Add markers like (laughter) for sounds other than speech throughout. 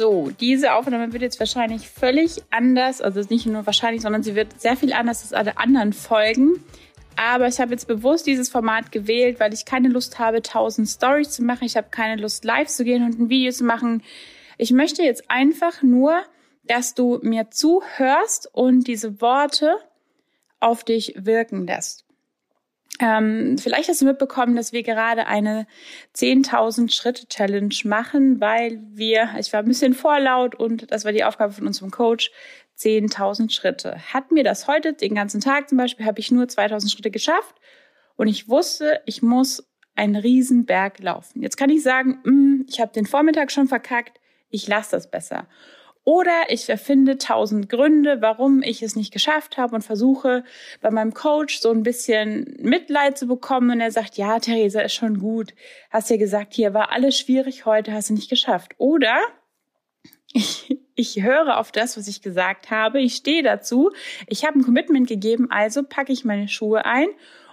So, diese Aufnahme wird jetzt wahrscheinlich völlig anders, also nicht nur wahrscheinlich, sondern sie wird sehr viel anders als alle anderen Folgen. Aber ich habe jetzt bewusst dieses Format gewählt, weil ich keine Lust habe, 1000 Stories zu machen. Ich habe keine Lust, live zu gehen und ein Video zu machen. Ich möchte jetzt einfach nur, dass du mir zuhörst und diese Worte auf dich wirken lässt. Ähm, vielleicht hast du mitbekommen, dass wir gerade eine 10.000 Schritte Challenge machen, weil wir, ich war ein bisschen vorlaut und das war die Aufgabe von unserem Coach, 10.000 Schritte. Hat mir das heute, den ganzen Tag zum Beispiel, habe ich nur 2.000 Schritte geschafft und ich wusste, ich muss einen Riesenberg laufen. Jetzt kann ich sagen, mm, ich habe den Vormittag schon verkackt, ich lasse das besser. Oder ich erfinde tausend Gründe, warum ich es nicht geschafft habe und versuche bei meinem Coach so ein bisschen Mitleid zu bekommen. Und er sagt, ja, Theresa, ist schon gut. Hast ja gesagt, hier war alles schwierig heute, hast du nicht geschafft. Oder ich, ich höre auf das, was ich gesagt habe. Ich stehe dazu. Ich habe ein Commitment gegeben, also packe ich meine Schuhe ein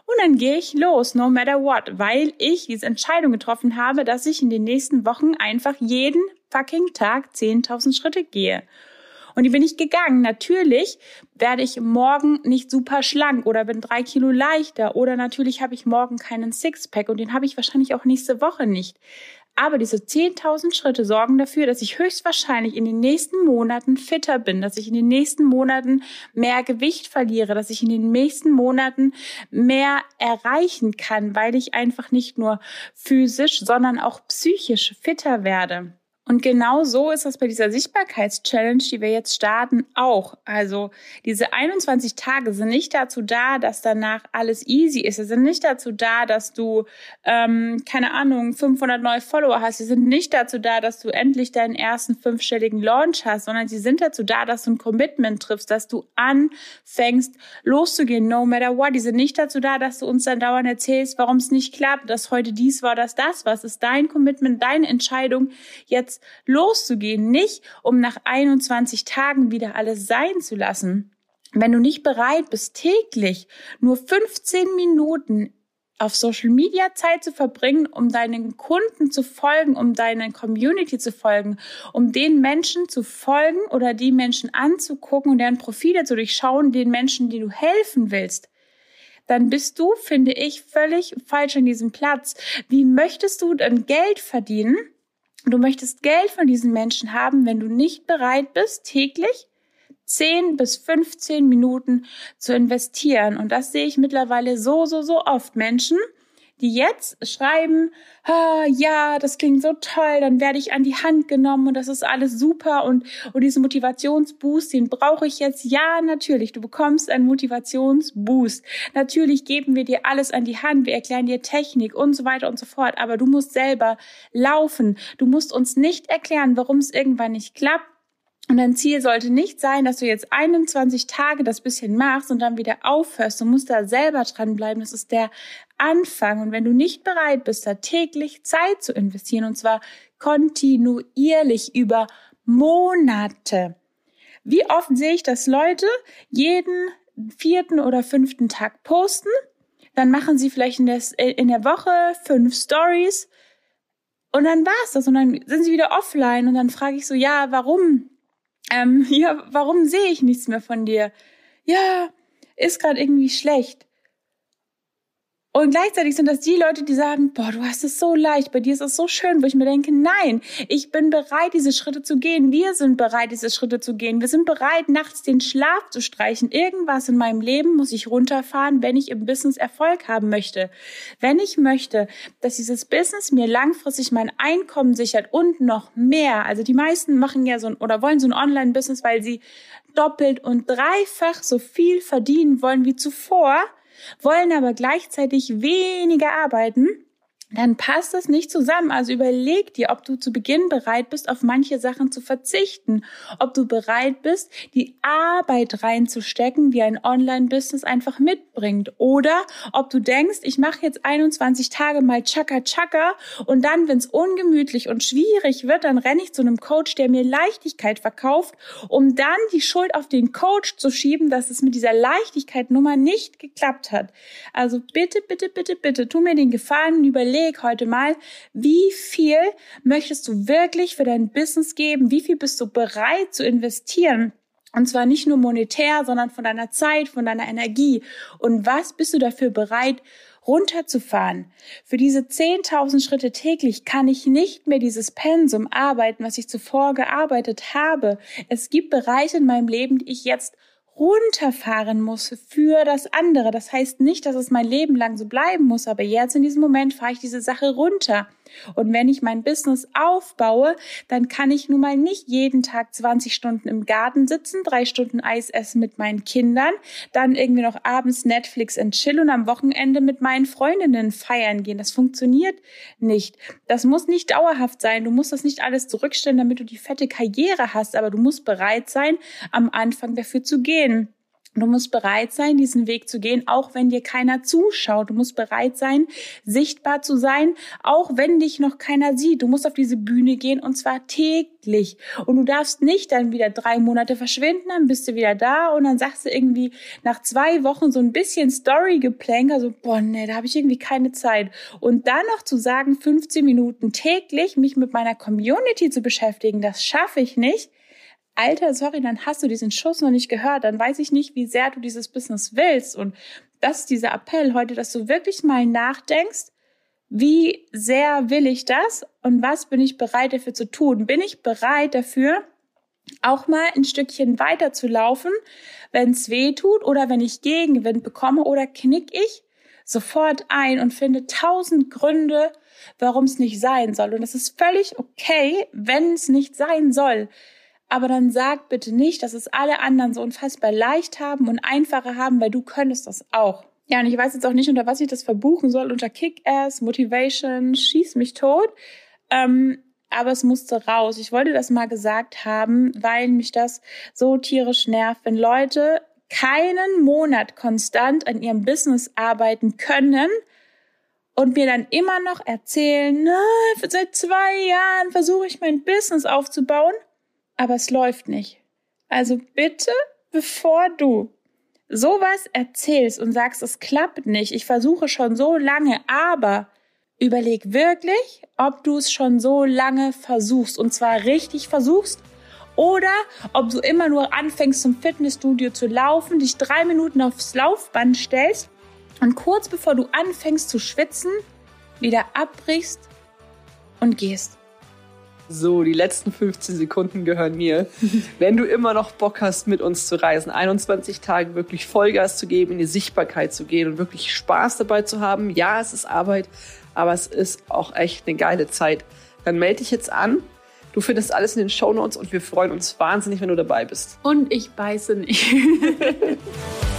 und dann gehe ich los, no matter what, weil ich diese Entscheidung getroffen habe, dass ich in den nächsten Wochen einfach jeden fucking Tag 10.000 Schritte gehe. Und die bin ich gegangen. Natürlich werde ich morgen nicht super schlank oder bin drei Kilo leichter oder natürlich habe ich morgen keinen Sixpack und den habe ich wahrscheinlich auch nächste Woche nicht. Aber diese 10.000 Schritte sorgen dafür, dass ich höchstwahrscheinlich in den nächsten Monaten fitter bin, dass ich in den nächsten Monaten mehr Gewicht verliere, dass ich in den nächsten Monaten mehr erreichen kann, weil ich einfach nicht nur physisch, sondern auch psychisch fitter werde. Und genau so ist das bei dieser Sichtbarkeitschallenge, die wir jetzt starten, auch. Also diese 21 Tage sind nicht dazu da, dass danach alles easy ist. Sie sind nicht dazu da, dass du, ähm, keine Ahnung, 500 neue Follower hast. Sie sind nicht dazu da, dass du endlich deinen ersten fünfstelligen Launch hast, sondern sie sind dazu da, dass du ein Commitment triffst, dass du anfängst loszugehen, no matter what. Die sind nicht dazu da, dass du uns dann dauernd erzählst, warum es nicht klappt, dass heute dies war, dass das was. ist dein Commitment, deine Entscheidung jetzt loszugehen, nicht um nach 21 Tagen wieder alles sein zu lassen. Wenn du nicht bereit bist, täglich nur 15 Minuten auf Social Media Zeit zu verbringen, um deinen Kunden zu folgen, um deiner Community zu folgen, um den Menschen zu folgen oder die Menschen anzugucken und deren Profile zu durchschauen, den Menschen, die du helfen willst, dann bist du, finde ich, völlig falsch an diesem Platz. Wie möchtest du dann Geld verdienen, Du möchtest Geld von diesen Menschen haben, wenn du nicht bereit bist, täglich 10 bis 15 Minuten zu investieren. Und das sehe ich mittlerweile so, so, so oft. Menschen, die jetzt schreiben, ah, ja, das klingt so toll, dann werde ich an die Hand genommen und das ist alles super und, und diesen Motivationsboost, den brauche ich jetzt. Ja, natürlich, du bekommst einen Motivationsboost. Natürlich geben wir dir alles an die Hand, wir erklären dir Technik und so weiter und so fort, aber du musst selber laufen. Du musst uns nicht erklären, warum es irgendwann nicht klappt und dein Ziel sollte nicht sein, dass du jetzt 21 Tage das bisschen machst und dann wieder aufhörst. Du musst da selber dranbleiben. Das ist der Anfang. Und wenn du nicht bereit bist, da täglich Zeit zu investieren, und zwar kontinuierlich über Monate. Wie oft sehe ich, dass Leute jeden vierten oder fünften Tag posten, dann machen sie vielleicht in der, in der Woche fünf Stories und dann war's das und dann sind sie wieder offline und dann frage ich so, ja, warum? Ähm, (laughs) ja, warum sehe ich nichts mehr von dir? Ja, ist gerade irgendwie schlecht. Und gleichzeitig sind das die Leute, die sagen, boah, du hast es so leicht, bei dir ist es so schön, wo ich mir denke, nein, ich bin bereit, diese Schritte zu gehen. Wir sind bereit, diese Schritte zu gehen. Wir sind bereit, nachts den Schlaf zu streichen. Irgendwas in meinem Leben muss ich runterfahren, wenn ich im Business Erfolg haben möchte. Wenn ich möchte, dass dieses Business mir langfristig mein Einkommen sichert und noch mehr. Also die meisten machen ja so ein, oder wollen so ein Online-Business, weil sie doppelt und dreifach so viel verdienen wollen wie zuvor wollen aber gleichzeitig weniger arbeiten dann passt das nicht zusammen. Also überleg dir, ob du zu Beginn bereit bist, auf manche Sachen zu verzichten, ob du bereit bist, die Arbeit reinzustecken, die ein Online-Business einfach mitbringt, oder ob du denkst, ich mache jetzt 21 Tage mal Chaka Chaka und dann, wenn es ungemütlich und schwierig wird, dann renne ich zu einem Coach, der mir Leichtigkeit verkauft, um dann die Schuld auf den Coach zu schieben, dass es mit dieser Leichtigkeit Nummer nicht geklappt hat. Also bitte, bitte, bitte, bitte, tu mir den Gefallen, überleg überleg heute mal, wie viel möchtest du wirklich für dein Business geben? Wie viel bist du bereit zu investieren? Und zwar nicht nur monetär, sondern von deiner Zeit, von deiner Energie. Und was bist du dafür bereit runterzufahren. Für diese 10.000 Schritte täglich kann ich nicht mehr dieses Pensum arbeiten, was ich zuvor gearbeitet habe. Es gibt Bereiche in meinem Leben, die ich jetzt runterfahren muss für das andere. Das heißt nicht, dass es mein Leben lang so bleiben muss, aber jetzt in diesem Moment fahre ich diese Sache runter. Und wenn ich mein Business aufbaue, dann kann ich nun mal nicht jeden Tag 20 Stunden im Garten sitzen, drei Stunden Eis essen mit meinen Kindern, dann irgendwie noch abends Netflix und chill und am Wochenende mit meinen Freundinnen feiern gehen. Das funktioniert nicht. Das muss nicht dauerhaft sein. Du musst das nicht alles zurückstellen, damit du die fette Karriere hast, aber du musst bereit sein, am Anfang dafür zu gehen. Du musst bereit sein, diesen Weg zu gehen, auch wenn dir keiner zuschaut. Du musst bereit sein, sichtbar zu sein, auch wenn dich noch keiner sieht. Du musst auf diese Bühne gehen und zwar täglich. Und du darfst nicht dann wieder drei Monate verschwinden, dann bist du wieder da und dann sagst du irgendwie nach zwei Wochen so ein bisschen Story-Geplänker, so, boah, nee, da habe ich irgendwie keine Zeit. Und dann noch zu sagen, 15 Minuten täglich mich mit meiner Community zu beschäftigen, das schaffe ich nicht Alter, sorry, dann hast du diesen Schuss noch nicht gehört, dann weiß ich nicht, wie sehr du dieses Business willst. Und das ist dieser Appell heute, dass du wirklich mal nachdenkst, wie sehr will ich das und was bin ich bereit dafür zu tun? Bin ich bereit dafür, auch mal ein Stückchen weiter zu laufen, wenn es weh tut oder wenn ich Gegenwind bekomme oder knick ich sofort ein und finde tausend Gründe, warum es nicht sein soll. Und es ist völlig okay, wenn es nicht sein soll. Aber dann sag bitte nicht, dass es alle anderen so unfassbar leicht haben und einfacher haben, weil du könntest das auch. Ja, und ich weiß jetzt auch nicht, unter was ich das verbuchen soll. Unter Kick-Ass, Motivation, schieß mich tot. Ähm, aber es musste raus. Ich wollte das mal gesagt haben, weil mich das so tierisch nervt, wenn Leute keinen Monat konstant an ihrem Business arbeiten können und mir dann immer noch erzählen, seit zwei Jahren versuche ich mein Business aufzubauen aber es läuft nicht. Also bitte, bevor du sowas erzählst und sagst, es klappt nicht, ich versuche schon so lange, aber überleg wirklich, ob du es schon so lange versuchst und zwar richtig versuchst oder ob du immer nur anfängst zum Fitnessstudio zu laufen, dich drei Minuten aufs Laufband stellst und kurz bevor du anfängst zu schwitzen, wieder abbrichst und gehst. So, die letzten 15 Sekunden gehören mir. (laughs) Wenn du immer noch Bock hast, mit uns zu reisen, 21 Tage wirklich Vollgas zu geben, in die Sichtbarkeit zu gehen und wirklich Spaß dabei zu haben, ja, es ist Arbeit, aber es ist auch echt eine geile Zeit, dann melde dich jetzt an. Du findest alles in den Show Notes und wir freuen uns wahnsinnig, wenn du dabei bist. Und ich beiße nicht. (laughs)